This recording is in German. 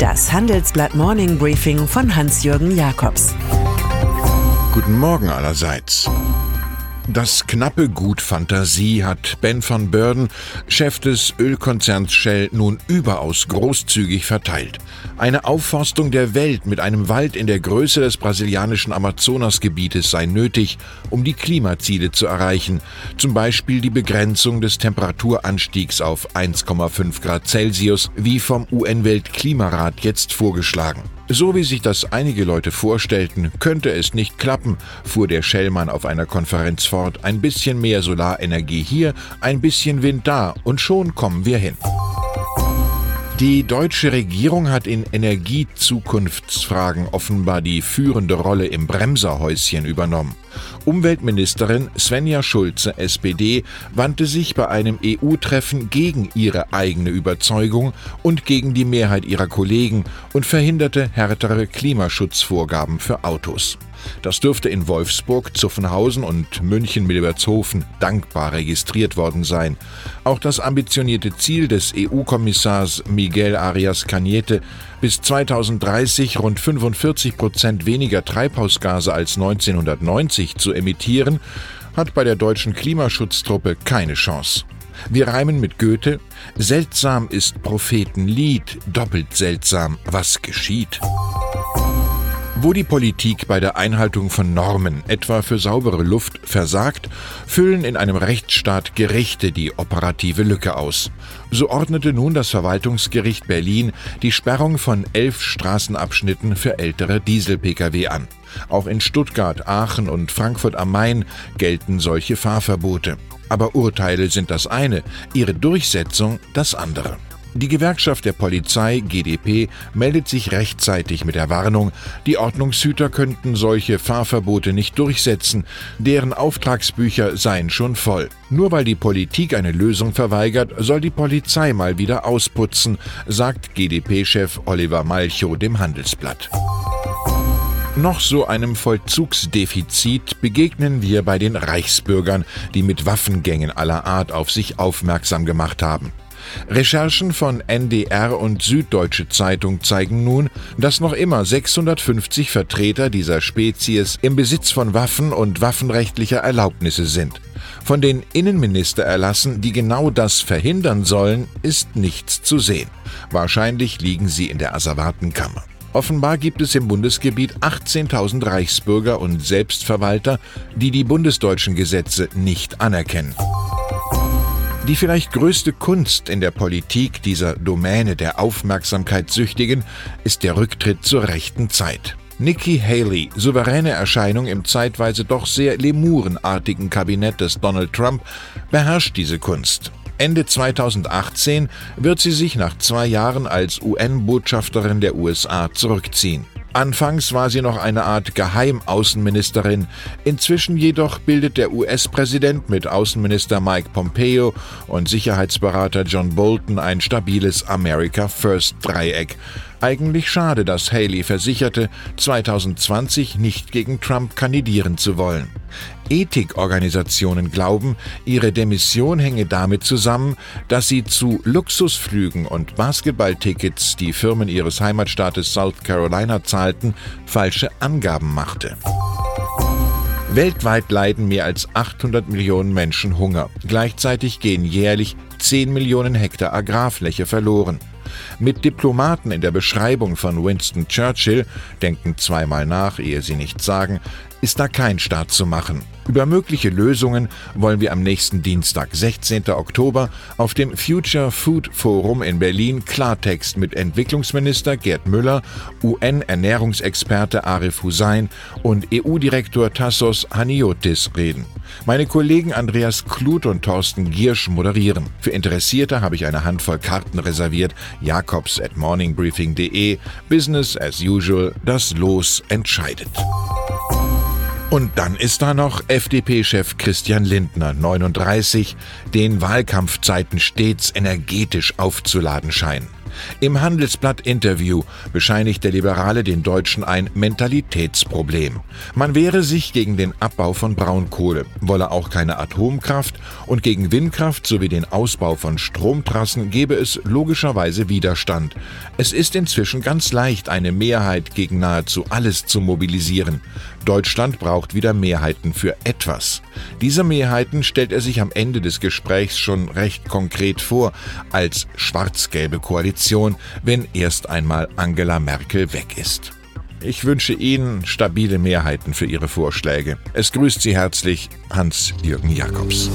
Das Handelsblatt Morning Briefing von Hans-Jürgen Jakobs. Guten Morgen allerseits. Das knappe Gut Fantasie hat Ben van Beurden, Chef des Ölkonzerns Shell, nun überaus großzügig verteilt. Eine Aufforstung der Welt mit einem Wald in der Größe des brasilianischen Amazonasgebietes sei nötig, um die Klimaziele zu erreichen, zum Beispiel die Begrenzung des Temperaturanstiegs auf 1,5 Grad Celsius, wie vom UN-Weltklimarat jetzt vorgeschlagen. So wie sich das einige Leute vorstellten, könnte es nicht klappen, fuhr der Schellmann auf einer Konferenz fort. Ein bisschen mehr Solarenergie hier, ein bisschen Wind da und schon kommen wir hin. Die deutsche Regierung hat in Energiezukunftsfragen offenbar die führende Rolle im Bremserhäuschen übernommen. Umweltministerin Svenja Schulze, SPD, wandte sich bei einem EU-Treffen gegen ihre eigene Überzeugung und gegen die Mehrheit ihrer Kollegen und verhinderte härtere Klimaschutzvorgaben für Autos. Das dürfte in Wolfsburg, Zuffenhausen und München-Milbertshofen dankbar registriert worden sein. Auch das ambitionierte Ziel des EU-Kommissars Miguel Arias Cañete, bis 2030 rund 45 Prozent weniger Treibhausgase als 1990 zu emittieren, hat bei der deutschen Klimaschutztruppe keine Chance. Wir reimen mit Goethe, seltsam ist Prophetenlied, doppelt seltsam, was geschieht. Wo die Politik bei der Einhaltung von Normen, etwa für saubere Luft, versagt, füllen in einem Rechtsstaat Gerichte die operative Lücke aus. So ordnete nun das Verwaltungsgericht Berlin die Sperrung von elf Straßenabschnitten für ältere Diesel-Pkw an. Auch in Stuttgart, Aachen und Frankfurt am Main gelten solche Fahrverbote. Aber Urteile sind das eine, ihre Durchsetzung das andere. Die Gewerkschaft der Polizei GdP meldet sich rechtzeitig mit der Warnung, die Ordnungshüter könnten solche Fahrverbote nicht durchsetzen, deren Auftragsbücher seien schon voll. Nur weil die Politik eine Lösung verweigert, soll die Polizei mal wieder ausputzen, sagt GdP-Chef Oliver Malchow dem Handelsblatt. Noch so einem Vollzugsdefizit begegnen wir bei den Reichsbürgern, die mit Waffengängen aller Art auf sich aufmerksam gemacht haben. Recherchen von NDR und Süddeutsche Zeitung zeigen nun, dass noch immer 650 Vertreter dieser Spezies im Besitz von Waffen und waffenrechtlicher Erlaubnisse sind. Von den Innenministererlassen, die genau das verhindern sollen, ist nichts zu sehen. Wahrscheinlich liegen sie in der Asservatenkammer. Offenbar gibt es im Bundesgebiet 18.000 Reichsbürger und Selbstverwalter, die die bundesdeutschen Gesetze nicht anerkennen. Die vielleicht größte Kunst in der Politik dieser Domäne der Aufmerksamkeitssüchtigen ist der Rücktritt zur rechten Zeit. Nikki Haley, souveräne Erscheinung im zeitweise doch sehr lemurenartigen Kabinett des Donald Trump, beherrscht diese Kunst. Ende 2018 wird sie sich nach zwei Jahren als UN-Botschafterin der USA zurückziehen. Anfangs war sie noch eine Art Geheimaußenministerin, inzwischen jedoch bildet der US-Präsident mit Außenminister Mike Pompeo und Sicherheitsberater John Bolton ein stabiles America First Dreieck. Eigentlich schade, dass Haley versicherte, 2020 nicht gegen Trump kandidieren zu wollen. Ethikorganisationen glauben, ihre Demission hänge damit zusammen, dass sie zu Luxusflügen und Basketballtickets, die Firmen ihres Heimatstaates South Carolina zahlten, falsche Angaben machte. Weltweit leiden mehr als 800 Millionen Menschen Hunger. Gleichzeitig gehen jährlich 10 Millionen Hektar Agrarfläche verloren. Mit Diplomaten in der Beschreibung von Winston Churchill, denken zweimal nach, ehe sie nichts sagen, ist da kein Start zu machen. Über mögliche Lösungen wollen wir am nächsten Dienstag, 16. Oktober, auf dem Future Food Forum in Berlin Klartext mit Entwicklungsminister Gerd Müller, UN-Ernährungsexperte Arif Hussein und EU-Direktor Tassos Haniotis reden. Meine Kollegen Andreas Kluth und Thorsten Giersch moderieren. Für Interessierte habe ich eine Handvoll Karten reserviert. Jakobs at morningbriefing.de. Business as usual. Das Los entscheidet. Und dann ist da noch FDP-Chef Christian Lindner, 39, den Wahlkampfzeiten stets energetisch aufzuladen scheinen. Im Handelsblatt-Interview bescheinigt der Liberale den Deutschen ein Mentalitätsproblem. Man wehre sich gegen den Abbau von Braunkohle, wolle auch keine Atomkraft und gegen Windkraft sowie den Ausbau von Stromtrassen gebe es logischerweise Widerstand. Es ist inzwischen ganz leicht, eine Mehrheit gegen nahezu alles zu mobilisieren. Deutschland braucht wieder Mehrheiten für etwas. Diese Mehrheiten stellt er sich am Ende des Gesprächs schon recht konkret vor, als schwarz-gelbe Koalition, wenn erst einmal Angela Merkel weg ist. Ich wünsche Ihnen stabile Mehrheiten für Ihre Vorschläge. Es grüßt Sie herzlich Hans-Jürgen Jakobs.